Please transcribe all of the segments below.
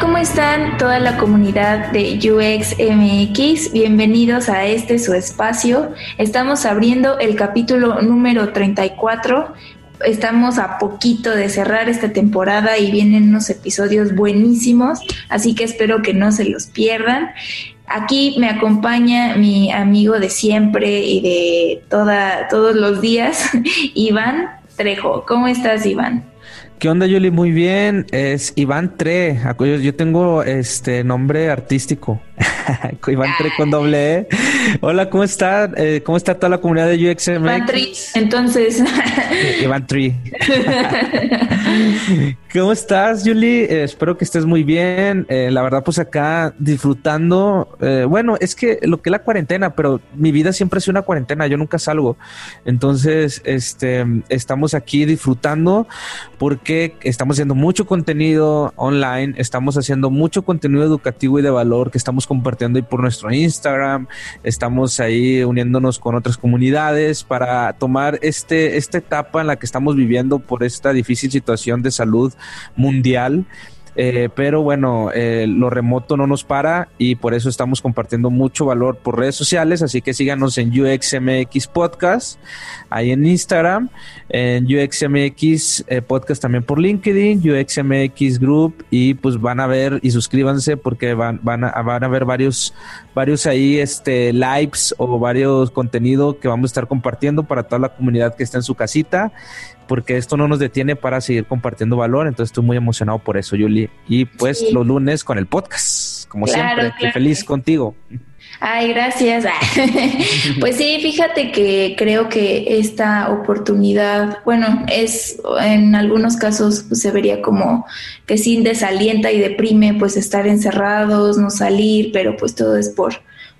¿Cómo están toda la comunidad de UX MX? Bienvenidos a este su espacio. Estamos abriendo el capítulo número 34. Estamos a poquito de cerrar esta temporada y vienen unos episodios buenísimos, así que espero que no se los pierdan. Aquí me acompaña mi amigo de siempre y de toda, todos los días, Iván Trejo. ¿Cómo estás, Iván? ¿Qué onda, Yuli? Muy bien. Es Iván Tre. Yo tengo este nombre artístico. Iván Tre con doble E. Hola, ¿cómo está? Eh, ¿Cómo está toda la comunidad de UXMX? Iván Tri, entonces. Iván Tri. ¿Cómo estás, Yuli? Eh, espero que estés muy bien. Eh, la verdad, pues acá disfrutando. bueno, es que lo que es la cuarentena, pero mi vida siempre ha sido una cuarentena. Yo nunca salgo. Entonces, este, estamos aquí disfrutando porque estamos haciendo mucho contenido online, estamos haciendo mucho contenido educativo y de valor que estamos compartiendo ahí por nuestro Instagram, estamos ahí uniéndonos con otras comunidades para tomar este, esta etapa en la que estamos viviendo por esta difícil situación de salud mundial. Eh, pero bueno, eh, lo remoto no nos para y por eso estamos compartiendo mucho valor por redes sociales, así que síganos en UXMX Podcast, ahí en Instagram, en UXMX eh, Podcast también por LinkedIn, UXMX Group y pues van a ver y suscríbanse porque van, van, a, van a ver varios, varios ahí este, lives o varios contenido que vamos a estar compartiendo para toda la comunidad que está en su casita porque esto no nos detiene para seguir compartiendo valor. Entonces estoy muy emocionado por eso, Yuli. Y pues los lunes con el podcast, como siempre. feliz contigo. Ay, gracias. pues sí, fíjate que creo que esta oportunidad, bueno, es en algunos casos pues, se vería como que sin desalienta y deprime pues estar encerrados, no salir, pero pues todo es por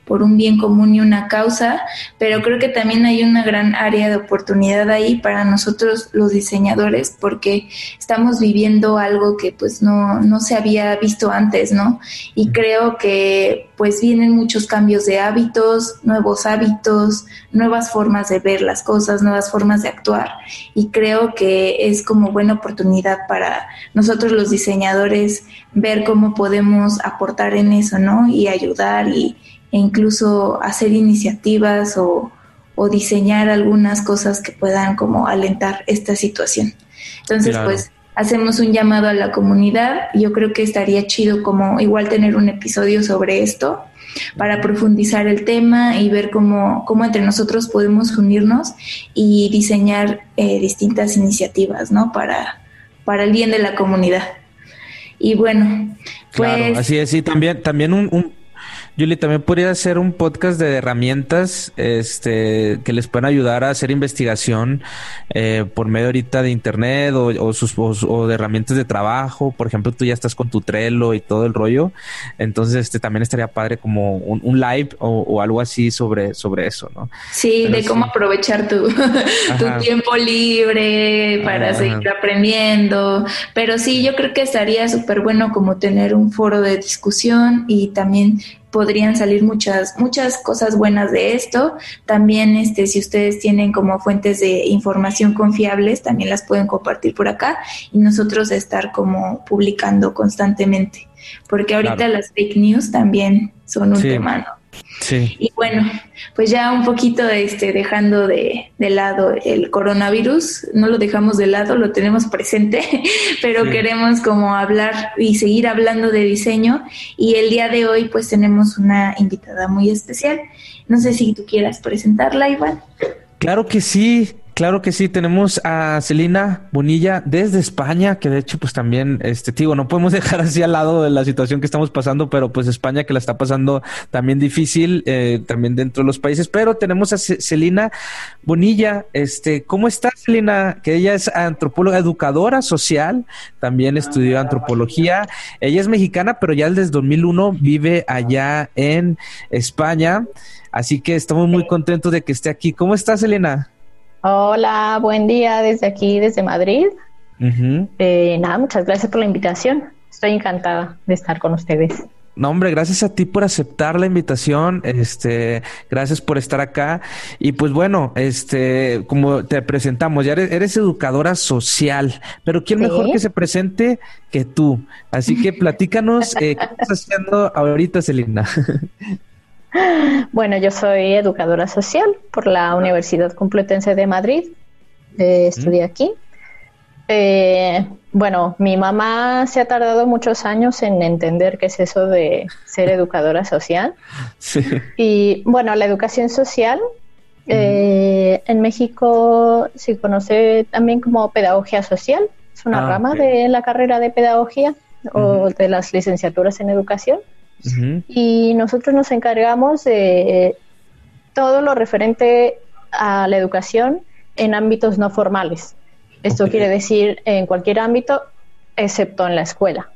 por un bien común y una causa, pero creo que también hay una gran área de oportunidad ahí para nosotros los diseñadores porque estamos viviendo algo que pues no, no se había visto antes, ¿no? Y creo que pues vienen muchos cambios de hábitos, nuevos hábitos, nuevas formas de ver las cosas, nuevas formas de actuar y creo que es como buena oportunidad para nosotros los diseñadores ver cómo podemos aportar en eso, ¿no? Y ayudar y e incluso hacer iniciativas o, diseñar algunas cosas que puedan como alentar esta situación. Entonces, pues hacemos un llamado a la comunidad. Yo creo que estaría chido como igual tener un episodio sobre esto para profundizar el tema y ver cómo, cómo entre nosotros podemos unirnos y diseñar eh, distintas iniciativas, ¿no? Para, para el bien de la comunidad. Y bueno, pues... Claro, así es, sí, también, también un Julie, también podría hacer un podcast de herramientas este, que les puedan ayudar a hacer investigación eh, por medio ahorita de internet o, sus, o, de herramientas de trabajo. Por ejemplo, tú ya estás con tu Trello y todo el rollo. Entonces, este también estaría padre como un, live o, algo así sobre, sobre eso, ¿no? Sí, de cómo aprovechar tu, tu tiempo libre para seguir aprendiendo. Pero sí, yo creo que estaría súper bueno como tener un foro de discusión y también podrían salir muchas, muchas cosas buenas de esto. También, este, si ustedes tienen como fuentes de información confiables, también las pueden compartir por acá y nosotros estar como publicando constantemente. Porque ahorita las fake news también son un tema, Sí. Y bueno, pues ya un poquito este, dejando de, lado el coronavirus, no lo dejamos de lado, lo tenemos presente, pero queremos como hablar y seguir hablando de diseño y el día de hoy pues tenemos una invitada muy especial. No sé si tú quieras presentarla, Iván. Claro que sí. Claro que sí, tenemos a Celina Bonilla desde España, que de hecho pues también, este, digo, no podemos dejar así al lado de la situación que estamos pasando, pero pues España que la está pasando también difícil, eh, también dentro de los países, pero tenemos a Celina Bonilla, este, ¿cómo está Celina? Que ella es antropóloga, educadora social, también estudió antropología, ella es mexicana, pero ya desde 2001 vive allá en España, así que estamos muy contentos de que esté aquí. ¿Cómo está Celina? Hola, buen día desde aquí, desde Madrid. Eh, nada, muchas gracias por la invitación. Estoy encantada de estar con ustedes. No, hombre, gracias a ti por aceptar la invitación. Este, gracias por estar acá. Y pues bueno, este, como te presentamos, ya eres, educadora social, pero ¿quién mejor que se presente que tú? Así que platícanos, eh, ¿qué estás haciendo ahorita, Celina? Bueno, yo soy educadora social por la Universidad Complutense de Madrid. Eh, estudié aquí. Eh, bueno, mi mamá se ha tardado muchos años en entender qué es eso de ser educadora social. Sí. Y bueno, la educación social eh, en México se conoce también como pedagogía social. Es una ah, rama de la carrera de pedagogía o de las licenciaturas en educación. Y nosotros nos encargamos de todo lo referente a la educación en ámbitos no formales. Esto quiere decir en cualquier ámbito, excepto en la escuela.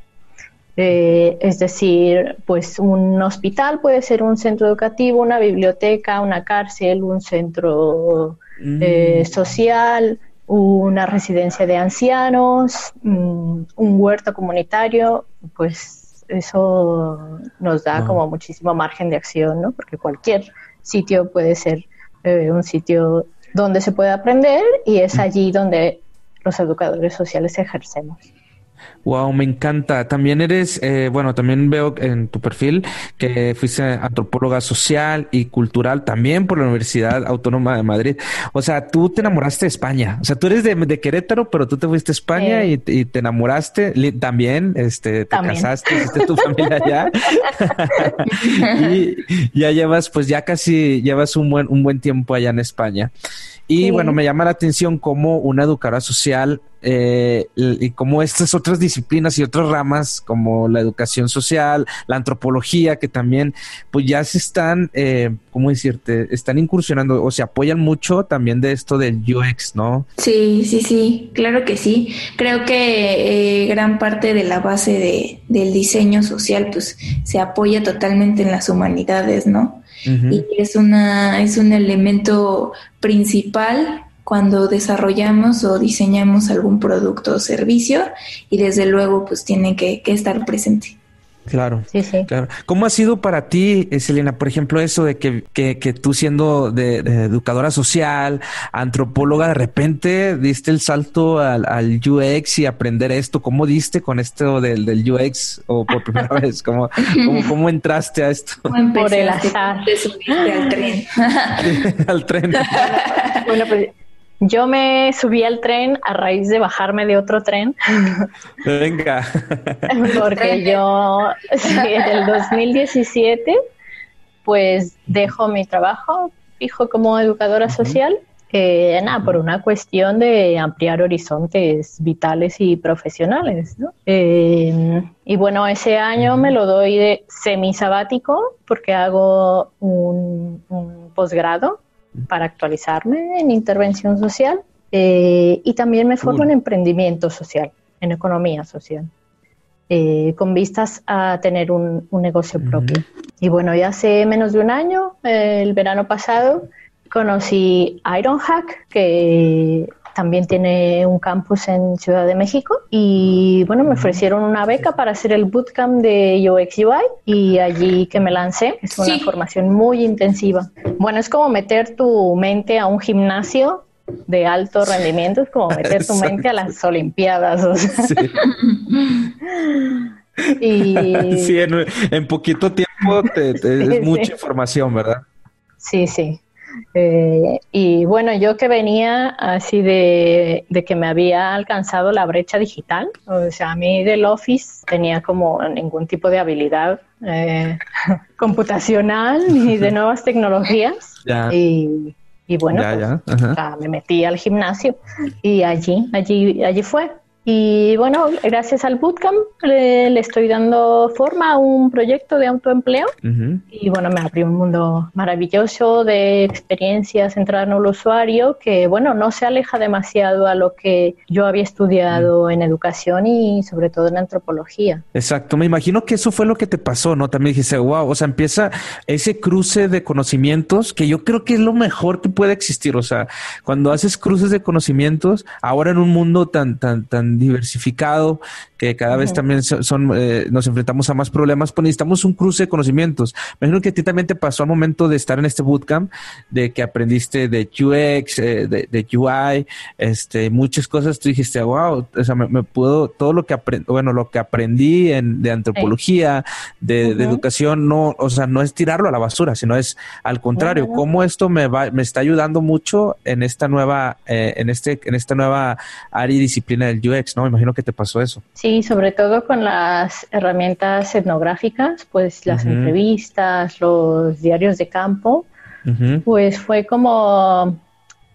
Eh, es decir, pues un hospital puede ser un centro educativo, una biblioteca, una cárcel, un centro mm. eh, social, una residencia de ancianos, mm, un huerto comunitario, pues eso nos da como muchísimo margen de acción, ¿no? Porque cualquier sitio puede ser eh, un sitio donde se puede aprender y es allí donde los educadores sociales ejercemos. Wow, me encanta. También eres, eh, bueno, también veo en tu perfil que fuiste antropóloga social y cultural también por la Universidad Autónoma de Madrid. O sea, tú te enamoraste de España. O sea, tú eres de, Querétaro, pero tú te fuiste a España y, te enamoraste también. Este, te casaste, hiciste tu familia allá. y ya llevas, pues ya casi llevas un buen, un buen tiempo allá en España. Y bueno, me llama la atención cómo una educadora social eh, y cómo estas otras disciplinas y otras ramas como la educación social, la antropología, que también pues ya se están, eh, ¿cómo decirte? Están incursionando o se apoyan mucho también de esto del UX, ¿no? Sí, sí, sí, claro que sí. Creo que eh, gran parte de la base de, del diseño social pues se apoya totalmente en las humanidades, ¿no? Y es una es un elemento principal cuando desarrollamos o diseñamos algún producto o servicio y desde luego pues tiene que estar presente. Claro, sí, sí. claro. ¿Cómo ha sido para ti, eh, Selena, por ejemplo, eso de que, que, tú siendo de, educadora social, antropóloga, de repente diste el salto al, al, UX y aprender esto? ¿Cómo diste con esto del, del UX o por primera vez? ¿Cómo, cómo, entraste a esto? Por el azar. Te subiste al tren. al tren. bueno, pues yo me subí al tren a raíz de bajarme de otro tren. Venga. Porque yo, en el 2017, pues dejo mi trabajo fijo como educadora social, eh, nada, por una cuestión de ampliar horizontes vitales y profesionales. ¿no? Eh, y bueno, ese año me lo doy de semisabático porque hago un, un posgrado para actualizarme en intervención social eh, y también me formo en emprendimiento social, en economía social, eh, con vistas a tener un, negocio propio. Y bueno, ya hace menos de un año, el verano pasado, conocí Ironhack, que también tiene un campus en Ciudad de México y bueno, me ofrecieron una beca para hacer el bootcamp de UX UI y allí que me lancé. Es una formación muy intensiva. Bueno, es como meter tu mente a un gimnasio de alto rendimiento, es como meter tu mente a las Olimpiadas. y... Sí, en, poquito tiempo tiempo es mucha información, ¿verdad? Sí, sí. Eh, y bueno, yo que venía así de, que me había alcanzado la brecha digital, o sea, a mí del Office tenía como ningún tipo de habilidad eh, computacional ni de nuevas tecnologías. Y, bueno, pues, me metí al gimnasio y allí, allí, allí fue. Y bueno, gracias al Bootcamp le, estoy dando forma a un proyecto de autoempleo. Y bueno, me abrió un mundo maravilloso de experiencias centradas en el usuario que, bueno, no se aleja demasiado a lo que yo había estudiado en educación y sobre todo en antropología. Exacto. Me imagino que eso fue lo que te pasó, ¿no? También dijiste, wow, o sea, empieza ese cruce de conocimientos que yo creo que es lo mejor que puede existir. O sea, cuando haces cruces de conocimientos, ahora en un mundo tan, tan, tan diversificado, que cada vez también son, eh, nos enfrentamos a más problemas, pues necesitamos un cruce de conocimientos. Me imagino que a ti también te pasó al momento de estar en este bootcamp, de que aprendiste de UX, eh, de, UI, este, muchas cosas, tú dijiste, wow, o sea, me, puedo, todo lo que aprendí, bueno, lo que aprendí en, de antropología, de, educación, no, o sea, no es tirarlo a la basura, sino es al contrario, cómo esto me va, me está ayudando mucho en esta nueva, eh, en este, en esta nueva área y disciplina del UX. ¿No? Imagino que te pasó eso. Sí, sobre todo con las herramientas etnográficas, pues las entrevistas, los diarios de campo, pues fue como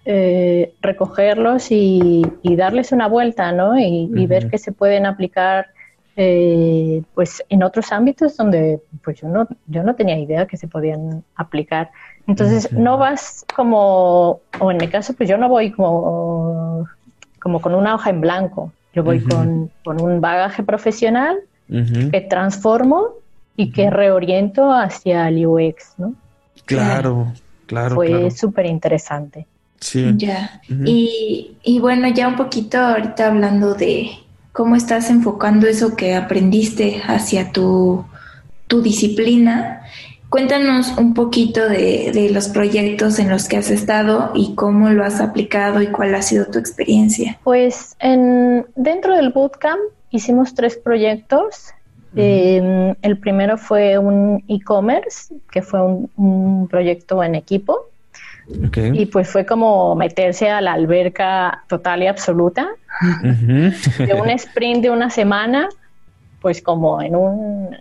eh, recogerlos y, darles una vuelta, ¿no? Y, ver que se pueden aplicar eh, pues en otros ámbitos donde pues yo no, yo no tenía idea que se podían aplicar. Entonces no vas como, o en mi caso pues yo no voy como como con una hoja en blanco. Yo voy con, un bagaje profesional que transformo y que reoriento hacia el UX, ¿no? Claro, claro. Fue súper interesante. Sí. Ya. y, y bueno, ya un poquito ahorita hablando de cómo estás enfocando eso que aprendiste hacia tu, tu disciplina. Cuéntanos un poquito de, los proyectos en los que has estado y cómo lo has aplicado y cuál ha sido tu experiencia. Pues en, dentro del bootcamp hicimos tres proyectos. Em, el primero fue un e-commerce, que fue un, proyecto en equipo. Y pues fue como meterse a la alberca total y absoluta. de un sprint de una semana, pues como en un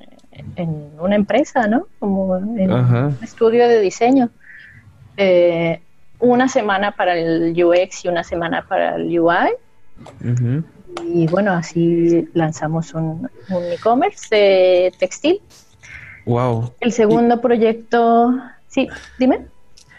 en una empresa, ¿no? Como en un estudio de diseño. Eh, una semana para el UX y una semana para el UI. Y bueno, así lanzamos un, e-commerce de textil. Wow. El segundo proyecto, sí, dime.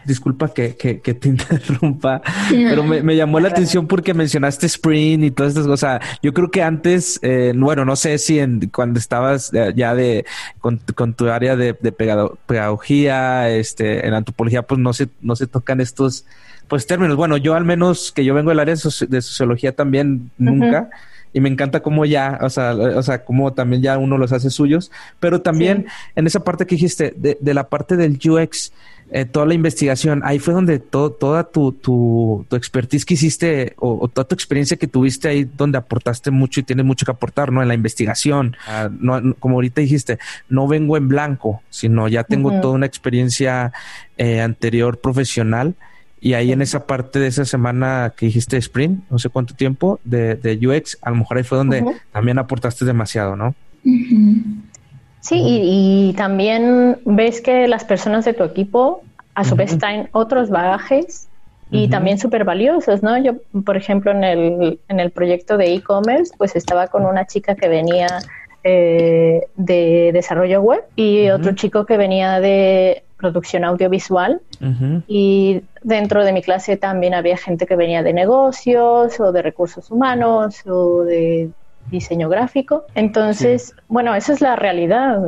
Disculpa que, que, te interrumpa, pero me, llamó la atención porque mencionaste Sprint y todas estas cosas. Yo creo que antes, eh, bueno, no sé si en, cuando estabas ya de con, tu área de, pedagogía, este, en antropología, pues no se, no se tocan estos pues términos. Bueno, yo al menos que yo vengo del área de, sociología también nunca. y me encanta cómo ya, o sea, o sea, cómo también ya uno los hace suyos, pero también en esa parte que dijiste, de, de la parte del UX, eh, toda la investigación, ahí fue donde toda tu, tu, tu, expertise que hiciste o, toda tu experiencia que tuviste ahí, donde aportaste mucho y tienes mucho que aportar, ¿no? En la investigación. Ah, no, como ahorita dijiste, no vengo en blanco, sino ya tengo toda una experiencia eh, anterior profesional. Y ahí en esa parte de esa semana que dijiste sprint, no sé cuánto tiempo, de, de UX, a lo mejor ahí fue donde también aportaste demasiado, ¿no? Sí, y, también ves que las personas de tu equipo a su vez traen otros bagajes y también súper valiosos, ¿no? Yo, por ejemplo, en el, en el proyecto de e-commerce, pues estaba con una chica que venía eh, de desarrollo web y otro chico que venía de producción audiovisual. Y dentro de mi clase también había gente que venía de negocios o de recursos humanos o de diseño gráfico. Entonces, bueno, esa es la realidad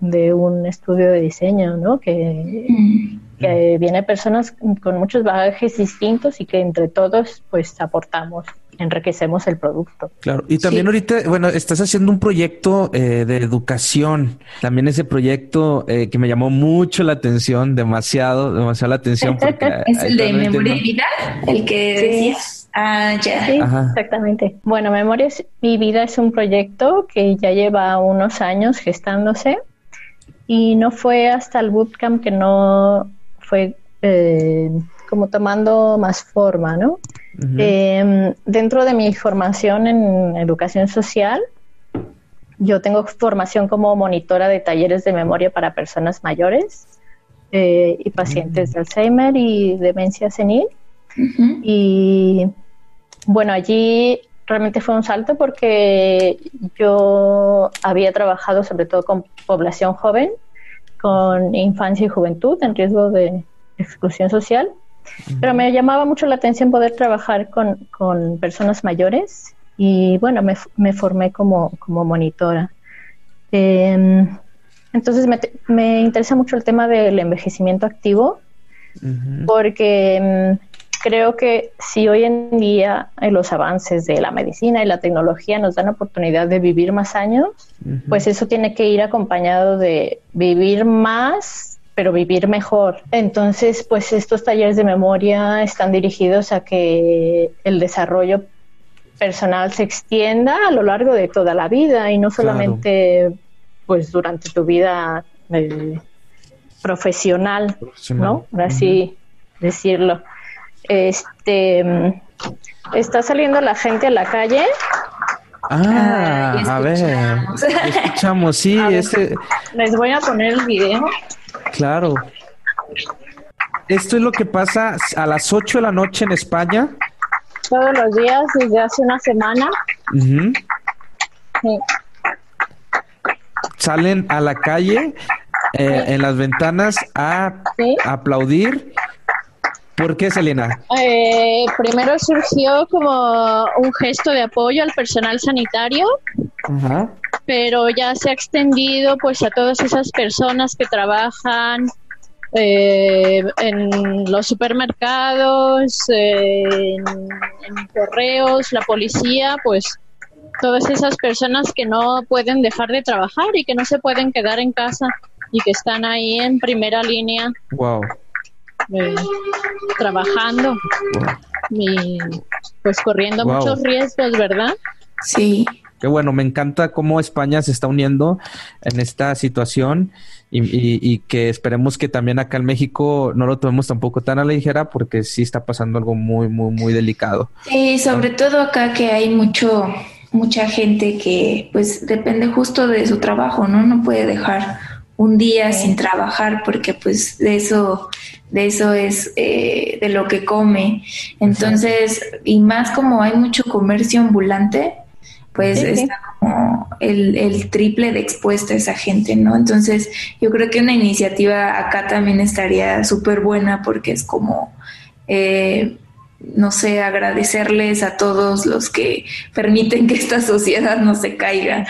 de, un estudio de diseño, ¿no? Que, mm. que viene personas con muchos bagajes distintos y que entre todos pues aportamos enriquecemos el producto. Claro, y también ahorita, bueno, estás haciendo un proyecto eh, de educación. También ese proyecto eh, que me llamó mucho la atención, demasiado, demasiado la atención. Porque es el de memoria y vida, el que decías. Ah, ya. Sí, exactamente. Bueno, Memorias Mi Vida es un proyecto que ya lleva unos años gestándose y no fue hasta el bootcamp que no fue eh, como tomando más forma, ¿no? Em, dentro de mi formación en educación social, yo tengo formación como monitora de talleres de memoria para personas mayores eh, y pacientes mm. de Alzheimer y demencia senil. Y bueno, allí realmente fue un salto porque yo había trabajado sobre todo con población joven, con infancia y juventud en riesgo de exclusión social, pero me llamaba mucho la atención poder trabajar con, con personas mayores y bueno, me, me formé como, como monitora. Em, entonces me, me, interesa mucho el tema del envejecimiento activo porque em, creo que si hoy en día los avances de la medicina y la tecnología nos dan oportunidad de vivir más años, pues eso tiene que ir acompañado de vivir más, pero vivir mejor. Entonces, pues estos talleres de memoria están dirigidos a que el desarrollo personal se extienda a lo largo de toda la vida y no solamente pues durante tu vida eh, profesional, ¿no? Así decirlo. Este está saliendo la gente a la calle. Ah, a ver, escuchamos, sí, Les voy a poner el video. Claro. Esto es lo que pasa a las 8 de la noche en España. Todos los días desde hace una semana. Salen a la calle eh, en las ventanas a aplaudir ¿Por qué, Selena? Eh, primero surgió como un gesto de apoyo al personal sanitario, pero ya se ha extendido pues a todas esas personas que trabajan eh, en los supermercados, en, correos, la policía, pues todas esas personas que no pueden dejar de trabajar y que no se pueden quedar en casa y que están ahí en primera línea. Wow trabajando y pues corriendo muchos riesgos, ¿verdad? Sí. Qué bueno, me encanta cómo España se está uniendo en esta situación y, que esperemos que también acá en México no lo tomemos tampoco tan a la ligera porque sí está pasando algo muy, muy, muy delicado. Sí, sobre todo acá que hay mucho, mucha gente que pues depende justo de su trabajo, ¿no? No puede dejar un día sin trabajar porque pues de eso de eso es eh, de lo que come. Entonces y más como hay mucho comercio ambulante pues está como el, el, triple de expuesta a esa gente, ¿no? Entonces yo creo que una iniciativa acá también estaría súper buena porque es como eh, no sé, agradecerles a todos los que permiten que esta sociedad no se caiga.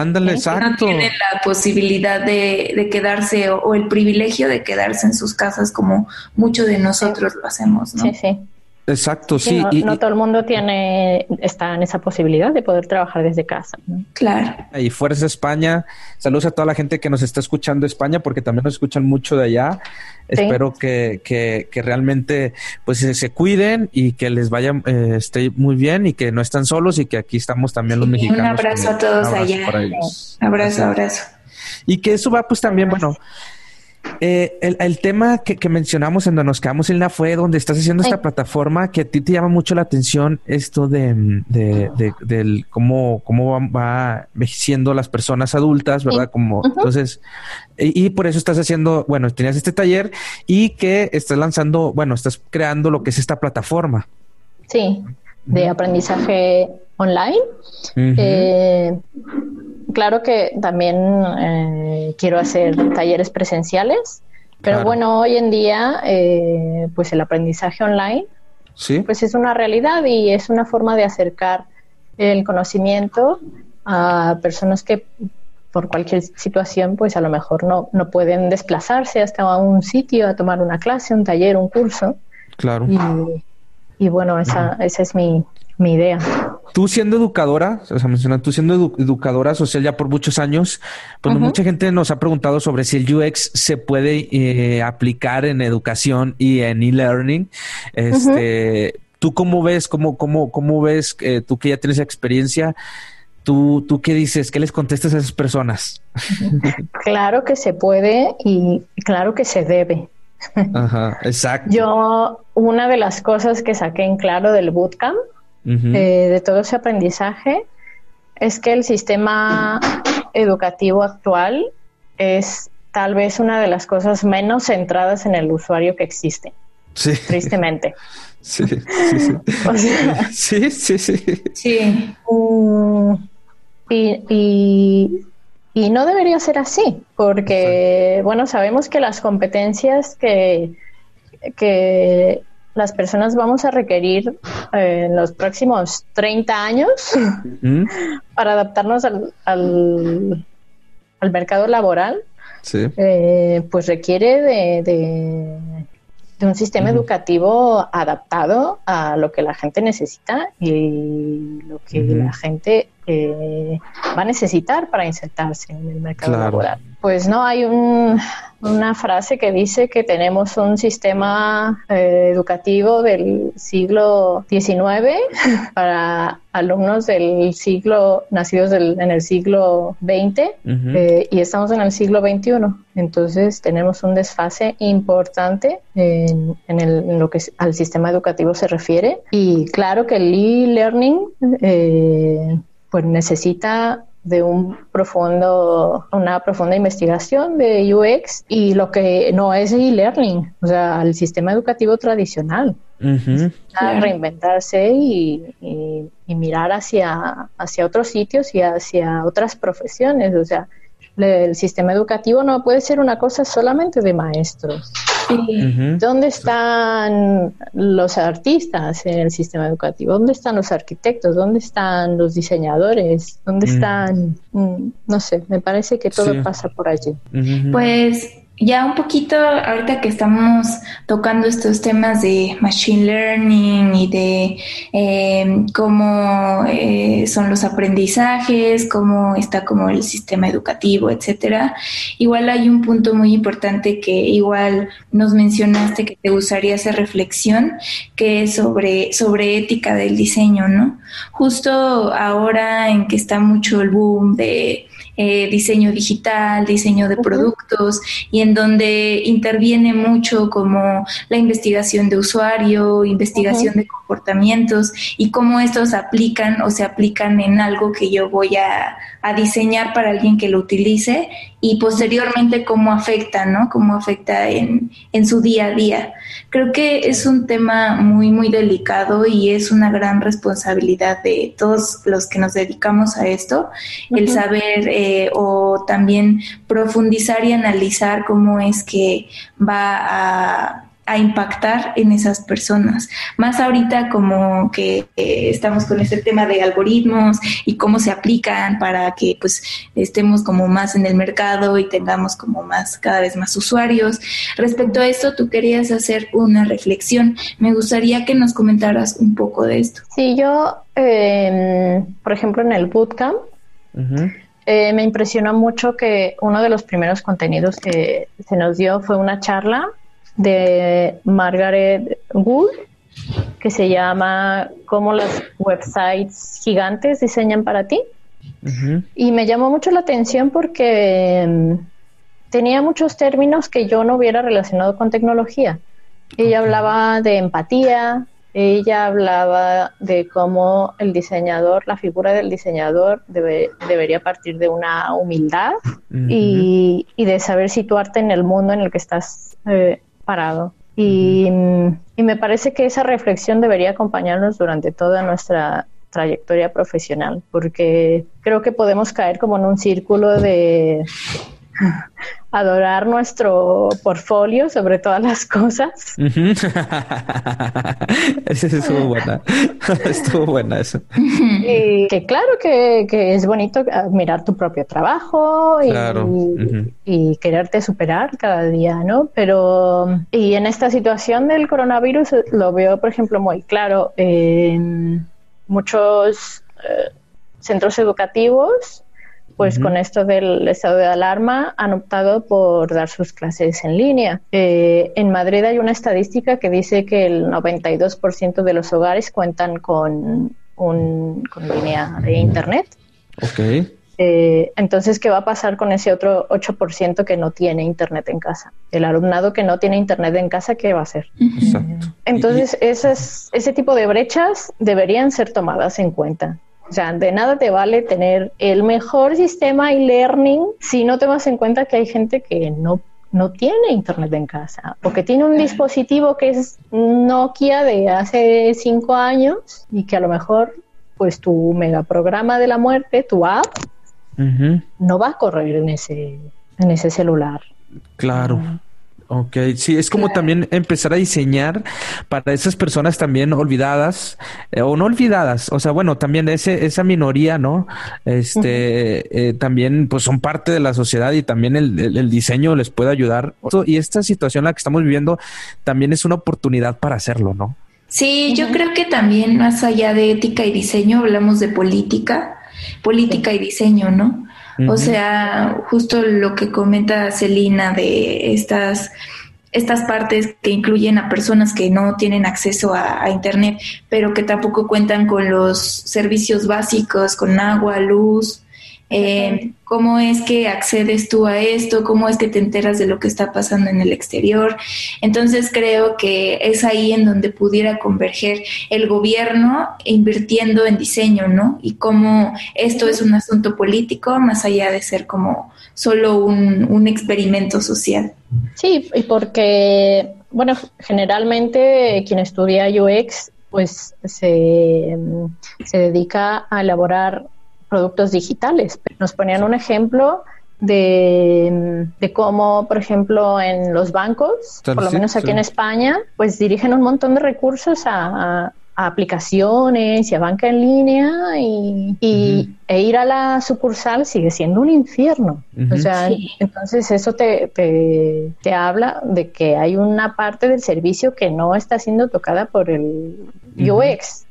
Ándale, exacto. No tienen la posibilidad de, quedarse o, el privilegio de quedarse en sus casas como muchos de nosotros lo hacemos, ¿no? Sí, sí. Exacto, sí. no, no, todo el mundo tiene está en esa posibilidad de poder trabajar desde casa. Claro. Y Fuerza España. Saludos a toda la gente que nos está escuchando de España, porque también nos escuchan mucho de allá. Espero que, que, que, realmente pues se, cuiden y que les vaya eh, esté muy bien y que no están solos y que aquí estamos también los mexicanos. Un abrazo a todos allá. Abrazo, abrazo. Y que eso va pues también, bueno eh, el, tema que, mencionamos en donde nos quedamos, Elena, fue donde estás haciendo esta plataforma que a ti te llama mucho la atención esto de, del cómo, cómo va, envejeciendo las personas adultas, ¿verdad? Como, entonces, y, por eso estás haciendo, bueno, tenías este taller y que estás lanzando, bueno, estás creando lo que es esta plataforma. Sí, de aprendizaje online claro que también eh, quiero hacer talleres presenciales, pero bueno, hoy en día, eh, pues el aprendizaje online, ¿Sí? pues es una realidad y es una forma de acercar el conocimiento a personas que por cualquier situación, pues a lo mejor no, no pueden desplazarse hasta un sitio a tomar una clase, un taller, un curso. Claro. Y, bueno, esa, esa es mi, mi idea. Tú siendo educadora, o sea, mencionando, tú siendo educadora social ya por muchos años, pues mucha gente nos ha preguntado sobre si el UX se puede eh, aplicar en educación y en e-learning. Este, ¿Tú cómo ves, cómo, cómo, cómo ves, eh, tú que ya tienes experiencia, ¿Tú, ¿Tú qué dices? ¿Qué les contestas a esas personas? claro que se puede y claro que se debe. Ajá, exacto. Yo, una de las cosas que saqué en claro del bootcamp, eh, de todo ese aprendizaje, es que el sistema educativo actual es tal vez una de las cosas menos centradas en el usuario que existe. Sí. Tristemente. Sí, sí, sí. sí, sí, sí. Mm, y, y, no debería ser así, porque, bueno, sabemos que las competencias que, que las personas vamos a requerir eh, en los próximos 30 años para adaptarnos al, al, mercado laboral, eh, pues requiere de, de, un sistema educativo adaptado a lo que la gente necesita y lo que la gente eh, va a necesitar para insertarse en el mercado laboral. Pues no, hay una frase que dice que tenemos un sistema eh, educativo del siglo XIX para alumnos del siglo, nacidos en el siglo XX eh, y estamos en el siglo XXI. Entonces tenemos un desfase importante en, lo que al sistema educativo se refiere. Y claro que el e-learning eh, pues necesita de un profundo, una profunda investigación de UX y lo que no es e-learning, o sea, el sistema educativo tradicional. Reinventarse y, y, mirar hacia, hacia otros sitios y hacia otras profesiones. O sea, el sistema educativo no puede ser una cosa solamente de maestros. ¿Dónde están los artistas en el sistema educativo? ¿Dónde están los arquitectos? ¿Dónde están los diseñadores? ¿Dónde están? Mm, no sé, me parece que todo pasa por allí. Pues ya un poquito, ahorita que estamos tocando estos temas de machine learning y de em, cómo eh, son los aprendizajes, cómo está como el sistema educativo, etcétera, igual hay un punto muy importante que igual nos mencionaste que te gustaría hacer reflexión, que es sobre, sobre ética del diseño, ¿no? Justo ahora en que está mucho el boom de eh, diseño digital, diseño de productos y en donde interviene mucho como la investigación de usuario, investigación de comportamientos y cómo estos aplican o se aplican en algo que yo voy a, a diseñar para alguien que lo utilice y posteriormente cómo afecta, ¿no? Cómo afecta en, en, su día a día. Creo que es un tema muy, muy delicado y es una gran responsabilidad de todos los que nos dedicamos a esto, el saber eh, o también profundizar y analizar cómo es que va a a impactar en esas personas. Más ahorita como que eh, estamos con este tema de algoritmos y cómo se aplican para que pues estemos como más en el mercado y tengamos como más cada vez más usuarios. Respecto a esto, tú querías hacer una reflexión. Me gustaría que nos comentaras un poco de esto. Sí, yo, em, por ejemplo, en el bootcamp, eh, me impresionó mucho que uno de los primeros contenidos que se nos dio fue una charla de Margaret Wood que se llama Cómo las websites gigantes diseñan para ti. Y me llamó mucho la atención porque mm, tenía muchos términos que yo no hubiera relacionado con tecnología. Ella hablaba de empatía, ella hablaba de cómo el diseñador, la figura del diseñador debería partir de una humildad y, de saber situarte en el mundo en el que estás eh, parado. Y, me parece que esa reflexión debería acompañarnos durante toda nuestra trayectoria profesional, porque creo que podemos caer como en un círculo de adorar nuestro portfolio sobre todas las cosas. Esa estuvo buena. estuvo buena eso. Y que claro que, es bonito mirar tu propio trabajo y, quererte superar cada día, ¿no? Pero, y en esta situación del coronavirus lo veo, por ejemplo, muy claro. En muchos eh, centros educativos pues con esto del estado de alarma han optado por dar sus clases en línea. Eh, en Madrid hay una estadística que dice que el 92% de los hogares cuentan con, un, con línea de Internet. Ok. Eh, entonces, ¿qué va a pasar con ese otro 8% que no tiene internet en casa? El alumnado que no tiene internet en casa, ¿qué va a hacer? Exacto. Entonces, esas, ese tipo de brechas deberían ser tomadas en cuenta. O sea, de nada te vale tener el mejor sistema e-learning si no tomas en cuenta que hay gente que no, no tiene internet en casa o que tiene un dispositivo que es Nokia de hace cinco años y que a lo mejor pues tu megaprograma de la muerte, tu app, no va a correr en ese, en ese celular. Claro. Ok, sí, es como también empezar a diseñar para esas personas también olvidadas eh, o no olvidadas, o sea, bueno, también ese, esa minoría, ¿no? Este, eh, también pues son parte de la sociedad y también el, el- el diseño les puede ayudar. Y esta situación la que estamos viviendo también es una oportunidad para hacerlo, ¿no? Sí, yo creo que también más allá de ética y diseño hablamos de política, política y diseño, ¿no? O sea, justo lo que comenta Celina de estas estas partes que incluyen a personas que no tienen acceso a, a internet, pero que tampoco cuentan con los servicios básicos, con agua, luz, eh, cómo es que accedes tú a esto, cómo es que te enteras de lo que está pasando en el exterior. Entonces creo que es ahí en donde pudiera converger el gobierno invirtiendo en diseño, ¿no? Y cómo esto es un asunto político más allá de ser como solo un, un experimento social. Sí, y porque, bueno, generalmente quien estudia UX pues se, se dedica a elaborar productos digitales. Nos ponían un ejemplo de, de cómo, por ejemplo, en los bancos, por lo sí, menos aquí sí. en España, pues dirigen un montón de recursos a, a- a aplicaciones y a banca en línea y, y- e ir a la sucursal sigue siendo un infierno. O sea, Sí. entonces eso te, te, te habla de que hay una parte del servicio que no está siendo tocada por el. UX.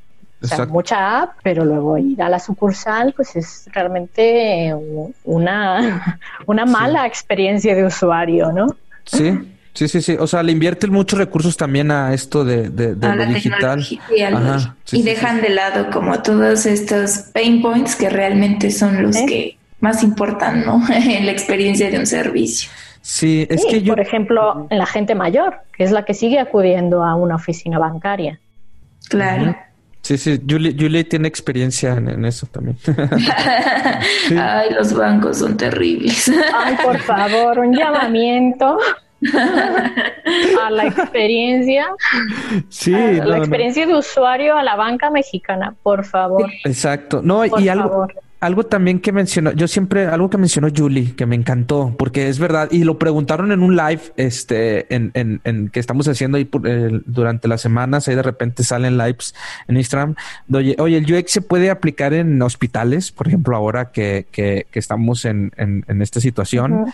O sea, mucha app, pero luego ir a la sucursal, pues es realmente u- una, una mala experiencia de usuario, ¿no? Sí, sí, sí, sí. O sea, le invierten muchos recursos también a esto de, de, de a lo la digital. y, a lo- Ajá, sí, y sí, dejan de lado como todos estos pain points que realmente son los ¿Eh? que más importan, ¿no? en la experiencia de un servicio. Sí, es Sí, que yo... Por ejemplo, en la gente mayor, que es la que sigue acudiendo a una oficina bancaria. Claro. Sí, sí, Julie, Julie tiene experiencia en, en eso también. Ay, los bancos son terribles. Ay, por favor, un llamamiento a la experiencia, sí, a la no. experiencia de usuario a la banca mexicana, por favor. Exacto. No, Por y favor. algo también que mencionó, yo siempre, algo que mencionó Julie, que me encantó, porque es verdad, y lo preguntaron en un live, este, en, en, en que estamos haciendo ahí por, eh, durante las semanas, ahí de repente salen lives en Instagram, de, oye, oye, el UX se puede aplicar en hospitales, por ejemplo, ahora que, que, que estamos en, en, esta situación.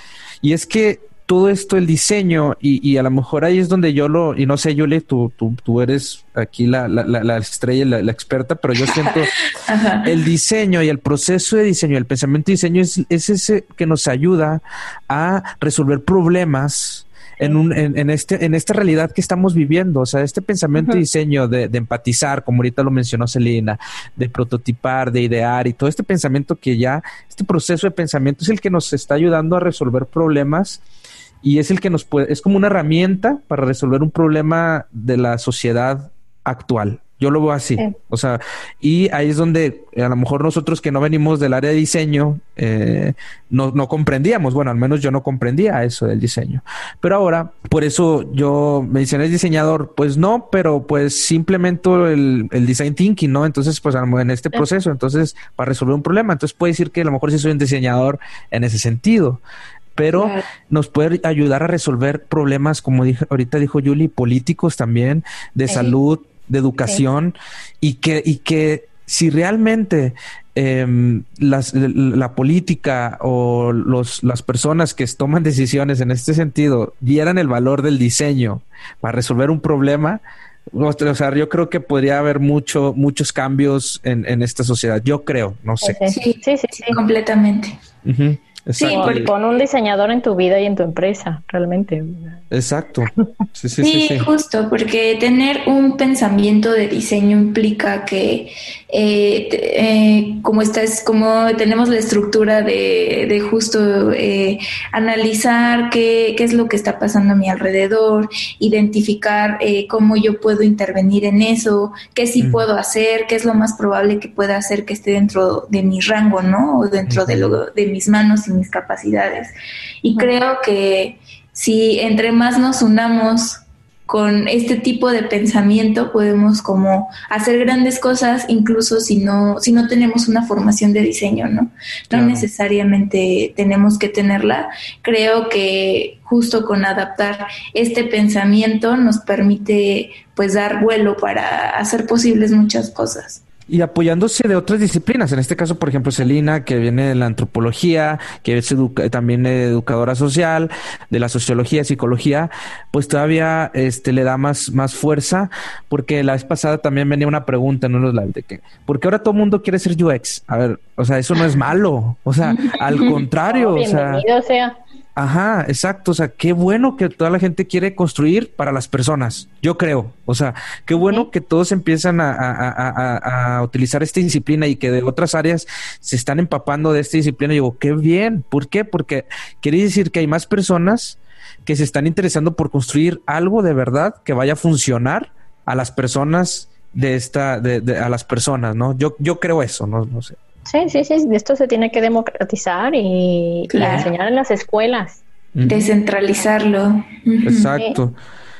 Y es que todo esto, el diseño, y, y a lo mejor ahí es donde yo lo, y no sé, Julie, tú, tú, tú eres aquí la, la, la, la estrella, la, la experta, pero yo siento el diseño y el proceso de diseño, el pensamiento de diseño es, es ese que nos ayuda a resolver problemas en, un, en, en este, en esta realidad que estamos viviendo. O sea, este pensamiento y diseño de, de empatizar, como ahorita lo mencionó Celina, de prototipar, de idear y todo este pensamiento que ya, este proceso de pensamiento es el que nos está ayudando a resolver problemas y es el que nos puede, es como una herramienta para resolver un problema de la sociedad actual. Yo lo veo así. Sí. O sea, y ahí es donde eh, a lo mejor nosotros que no venimos del área de diseño, eh, no, no comprendíamos, bueno, al menos yo no comprendía eso del diseño. Pero ahora, por eso yo me dicen, ¿es diseñador? Pues no, pero pues simplemente el, el design thinking, ¿no? Entonces, pues en este proceso, entonces, para resolver un problema, entonces puede decir que a lo mejor sí soy un diseñador en ese sentido. Pero Claro. nos puede ayudar a resolver problemas, como dije, ahorita dijo Julie, políticos también, de Sí. salud, de educación, y que, y que si realmente em, las- la política o los, las personas que toman decisiones en este sentido dieran el valor del diseño para resolver un problema, o sea, yo creo que podría haber mucho, muchos cambios en, en esta sociedad. Yo creo, no sé. Sí, sí, sí. sí. Sí, completamente. Ujú. Sí, con un diseñador en tu vida y en tu empresa, realmente. Exacto. Sí, sí, sí, sí, justo, porque tener un pensamiento de diseño implica que eh, eh, como estás, como tenemos la estructura de, de justo eh, analizar qué, qué, es lo que está pasando a mi alrededor, identificar eh, cómo yo puedo intervenir en eso, qué sí puedo hacer, qué es lo más probable que pueda hacer que esté dentro de mi rango, ¿no? O dentro de, lo, de mis manos y mis capacidades. Y creo que si entre más nos unamos con este tipo de pensamiento podemos como hacer grandes cosas incluso si no si no tenemos una formación de diseño, ¿no? No necesariamente tenemos que tenerla. Creo que justo con adaptar este pensamiento nos permite pues dar vuelo para hacer posibles muchas cosas y apoyándose de otras disciplinas. En este caso, por ejemplo, Celina, que viene de la antropología, que es también educadora social, de la sociología, psicología, pues todavía este, le da más, más fuerza, porque la vez pasada también venía una pregunta unos live de que, ¿por qué ahora todo el mundo quiere ser UX? A ver, o sea, eso no es malo, o sea, al contrario, o sea, sea Ajá, exacto. O sea, qué bueno que toda la gente quiere construir para las personas. Yo creo. O sea, qué bueno que todos empiezan a, utilizar esta disciplina y que de otras áreas se están empapando de esta disciplina. Y digo, qué bien. ¿Por qué? Porque quiere decir que hay más personas que se están interesando por construir algo de verdad que vaya a funcionar a las personas de esta, de, a las personas, ¿no? Yo, yo creo eso, no, no sé. Sí, sí, sí, esto se tiene que democratizar y, enseñar en las escuelas. Descentralizarlo. Exacto.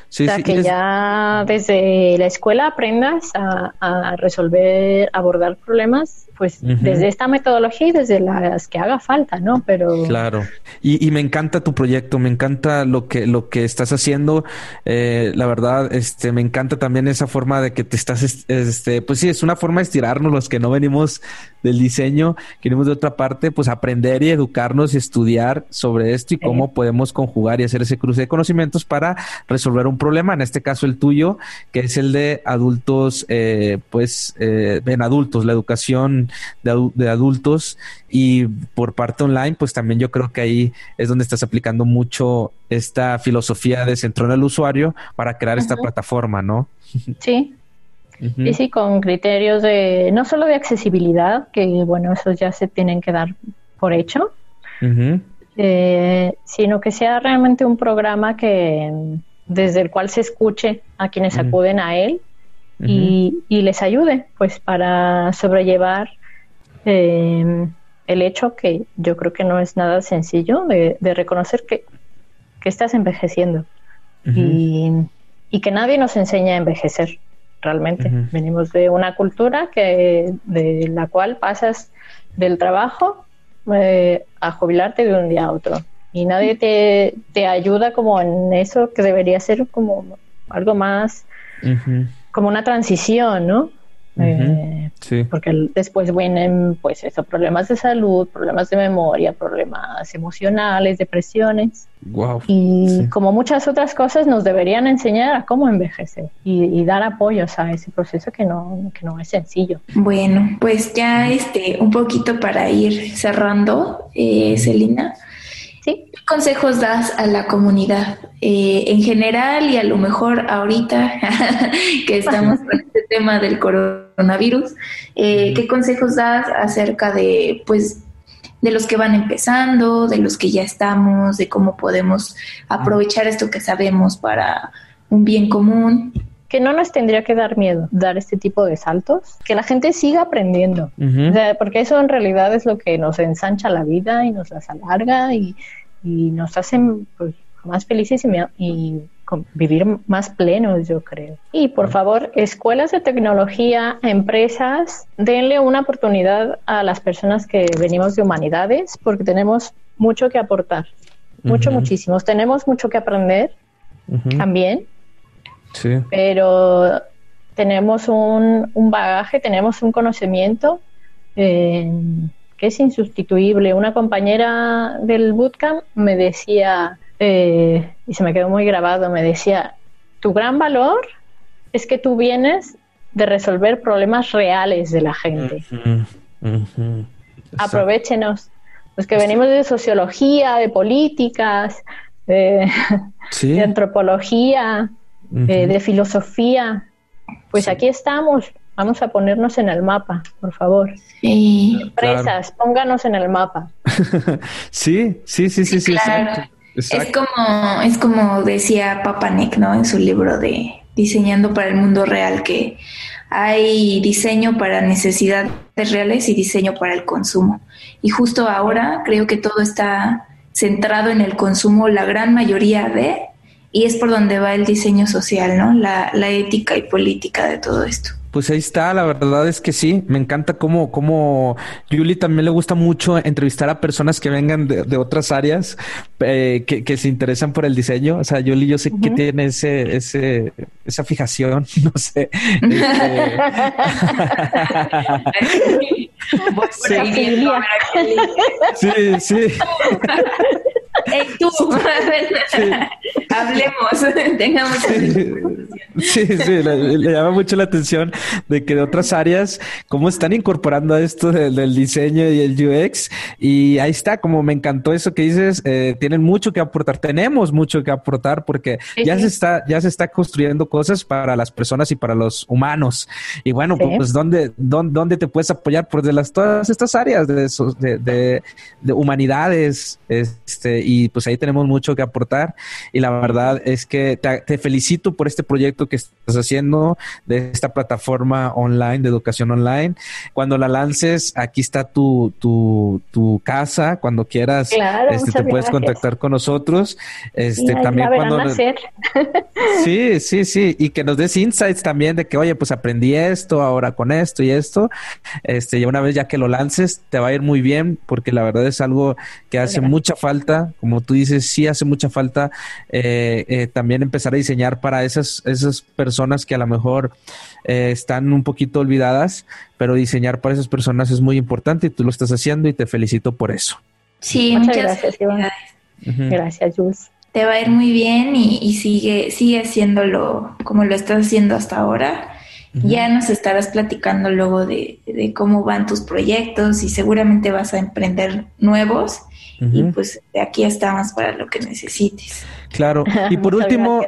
Sí, o sea, que ya desde la escuela aprendas a, a, resolver, abordar problemas pues desde esta metodología y desde las que haga falta, ¿no? Pero claro. Y, y me encanta tu proyecto, me encanta lo que lo que estás haciendo. Eh, la verdad, este, me encanta también esa forma de que te estás, este, pues sí, es una forma de estirarnos los que no venimos del diseño, queremos de otra parte, pues aprender y educarnos y estudiar sobre esto y cómo podemos conjugar y hacer ese cruce de conocimientos para resolver un problema. En este caso el tuyo, que es el de adultos, eh, pues eh, en adultos, la educación de, adultos y por parte online, pues también yo creo que ahí es donde estás aplicando mucho esta filosofía de centro en el usuario para crear esta plataforma, ¿no? Sí. Y sí, con criterios de no solo de accesibilidad, que bueno, esos ya se tienen que dar por hecho, eh, sino que sea realmente un programa que desde el cual se escuche a quienes acuden a él y, y, les ayude pues para sobrellevar eh, el hecho que yo creo que no es nada sencillo de, reconocer que, estás envejeciendo. Y, que nadie nos enseña a envejecer realmente. Venimos de una cultura que de la cual pasas del trabajo eh, a jubilarte de un día a otro. Y nadie te, te, ayuda como en eso que debería ser como algo más como una transición, ¿no? Eh, porque después vienen, pues, eso, problemas de salud, problemas de memoria, problemas emocionales, depresiones. Y como muchas otras cosas, nos deberían enseñar a cómo envejecer y, dar apoyos a ese proceso que no, que no es sencillo. Bueno, pues ya este, un poquito para ir cerrando, eh, Celina. ¿Qué consejos das a la comunidad eh, en general y a lo mejor ahorita que estamos con tema del coronavirus? Eh, ¿Qué consejos das acerca de, pues, de los que van empezando, de los que ya estamos, de cómo podemos aprovechar esto que sabemos para un bien común? que no nos tendría que dar miedo dar este tipo de saltos, que la gente siga aprendiendo, porque eso en realidad es lo que nos ensancha la vida y nos las alarga y, nos hace pues, más felices y, vivir más plenos, yo creo. Y por favor, escuelas de tecnología, empresas, denle una oportunidad a las personas que venimos de humanidades, porque tenemos mucho que aportar, mucho, muchísimos. Tenemos mucho que aprender también pero tenemos un, bagaje, tenemos un conocimiento eh, que es insustituible. Una compañera del bootcamp me decía, eh, y se me quedó muy grabado, me decía, tu gran valor es que tú vienes de resolver problemas reales de la gente. Aprovechenos los que venimos de sociología, de políticas, de, antropología, eh, de filosofía, pues aquí estamos. Vamos a ponernos en el mapa, por favor. Sí. Empresas, pónganos en el mapa. sí, sí, sí, sí, sí. Es como, es como decía Papanek, ¿no? En su libro de Diseñando para el Mundo Real, que hay diseño para necesidades reales y diseño para el consumo. Y justo ahora creo que todo está centrado en el consumo, la gran mayoría de, y es por donde va el diseño social, ¿no? La, la ética y política de todo esto. Pues ahí está, la verdad es que sí, me encanta cómo, cómo Yuli también le gusta mucho entrevistar a personas que vengan de, otras áreas, eh, que, que, se interesan por el diseño. O sea, Yuli yo sé que tiene ese, ese, esa fijación, no sé. sí, sí. Hey, tú, hablemos, tengamos. Sí, sí, le, llama mucho la atención de que de otras áreas, cómo están incorporando esto del, diseño y el UX. Y ahí está, como me encantó eso que dices, eh, tienen mucho que aportar, tenemos mucho que aportar porque ya se está, ya se está construyendo cosas para las personas y para los humanos. Y bueno, pues ¿dónde, dónde, dónde te puedes apoyar? Pues de las todas estas áreas de, de, de, de humanidades, este, y pues ahí tenemos mucho que aportar. Y la verdad es que te, felicito por este proyecto que estás haciendo de esta plataforma online, de educación online. Cuando la lances, aquí está tu, tu, tu casa. Cuando quieras, este, te puedes contactar con nosotros. Este, también cuando. sí, sí, sí. Y que nos des insights también de que, oye, pues aprendí esto ahora con esto y esto. Este, y una vez ya que lo lances, te va a ir muy bien, porque la verdad es algo que hace mucha falta como tú dices, sí hace mucha falta eh, eh, también empezar a diseñar para esas, esas personas que a lo mejor eh, están un poquito olvidadas, pero diseñar para esas personas es muy importante y tú lo estás haciendo y te felicito por eso. Sí, muchas, gracias. Gracias, Jules. Te va a ir muy bien y, sigue, sigue haciéndolo como lo estás haciendo hasta ahora. Ya nos estarás platicando luego de, de, cómo van tus proyectos y seguramente vas a emprender nuevos y pues de aquí estamos para lo que necesites. Claro. Y por último,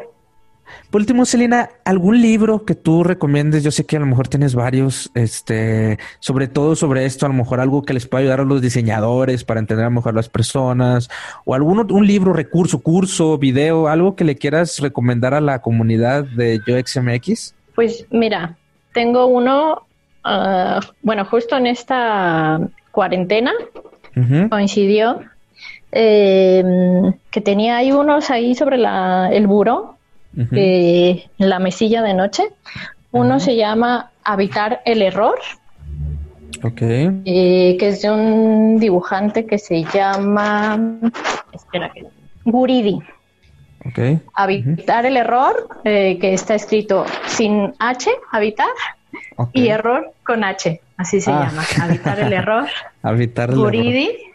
por último, Selena, ¿algún libro que tú recomiendes? Yo sé que a lo mejor tienes varios, este, sobre todo sobre esto, a lo mejor algo que les pueda ayudar a los diseñadores para entender a lo mejor las personas, o algún un libro, recurso, curso, video, algo que le quieras recomendar a la comunidad de YoXMX. Pues mira, tengo uno, ah, bueno, justo en esta cuarentena coincidió eh, que tenía ahí unos ahí sobre la, el buro, eh, en la mesilla de noche. Uno se llama Habitar el Error. Ok. Eh, que es de un dibujante que se llama. Espera. Guridi. Okay. Habitar el error, eh, que está escrito sin H, habitar, y error con H, así se ah. llama. Habitar el error. habitar el Guridi. error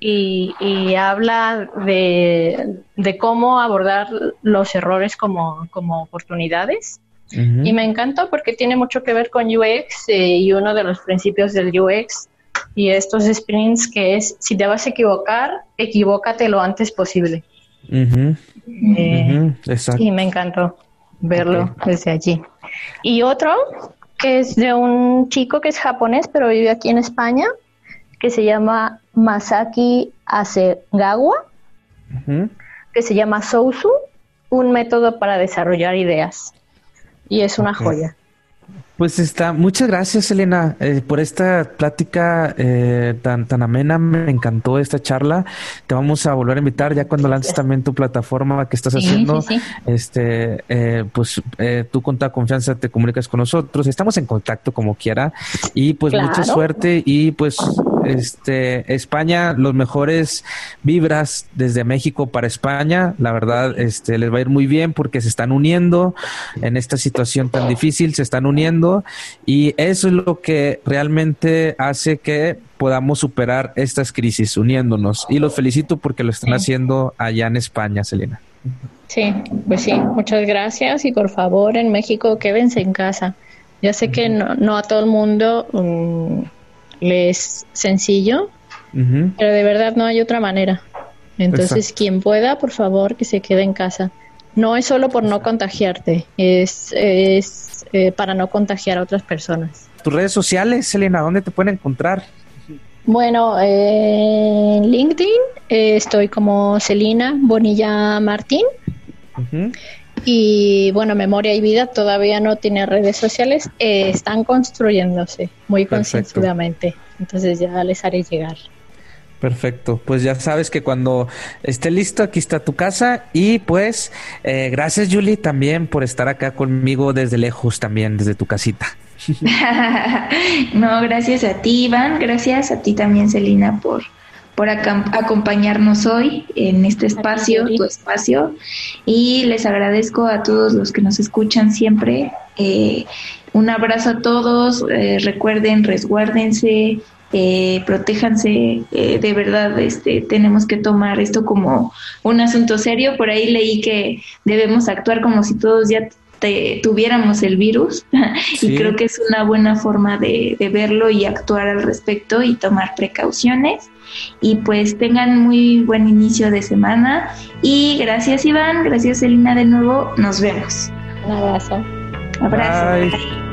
y, habla de, cómo abordar los errores como, oportunidades. Y me encanta porque tiene mucho que ver con UX eh, y uno de los principios del UX y estos sprints que es, si te vas a equivocar, equivócate lo antes posible. Eh, y me encantó verlo desde allí. Y otro que es de un chico que es japonés pero vive aquí en España, que se llama Masaki Asegawa, que se llama Sousu, un método para desarrollar ideas. Y es una joya. Pues está, muchas gracias Elena eh, por esta plática eh, tan, tan amena, me encantó esta charla. Te vamos a volver a invitar ya cuando lances también tu plataforma que estás haciendo. Este, eh, pues tú con toda confianza te comunicas con nosotros, estamos en contacto como quiera y pues mucha suerte y pues este España los mejores vibras desde México para España, la verdad este les va a ir muy bien porque se están uniendo en esta situación tan difícil, se están uniendo y eso es lo que realmente hace que podamos superar estas crisis uniéndonos. Y los felicito porque lo están haciendo allá en España, Selena. Sí, pues sí, muchas gracias y por favor en México quédense en casa. Ya sé que no, a todo el mundo mm, es sencillo, Pero de verdad no hay otra manera. Entonces, quien pueda, por favor, que se quede en casa. No es solo por no contagiarte, es, es eh, para no contagiar a otras personas. ¿Tus redes sociales, Selena, dónde te pueden encontrar? Bueno, en LinkedIn eh, estoy como Celina Bonilla Martín. Y bueno, Memoria y Vida todavía no tiene redes sociales, eh, están construyéndose muy concienzudamente. Entonces ya les haré llegar. Perfecto, pues ya sabes que cuando esté listo, aquí está tu casa y pues eh, gracias Julie también por estar acá conmigo desde lejos también, desde tu casita. no, gracias a ti Iván, gracias a ti también Celina por, por acompañarnos hoy en este espacio, tu espacio, y les agradezco a todos los que nos escuchan siempre. Eh, un abrazo a todos, eh, recuerden, resguárdense, eh, protéjanse, eh, de verdad este, tenemos que tomar esto como un asunto serio. Por ahí leí que debemos actuar como si todos ya tuviéramos el virus y creo que es una buena forma de, verlo y actuar al respecto y tomar precauciones. Y pues tengan muy buen inicio de semana y gracias Iván, gracias Elina de nuevo, nos vemos. Un abrazo. Abrazo.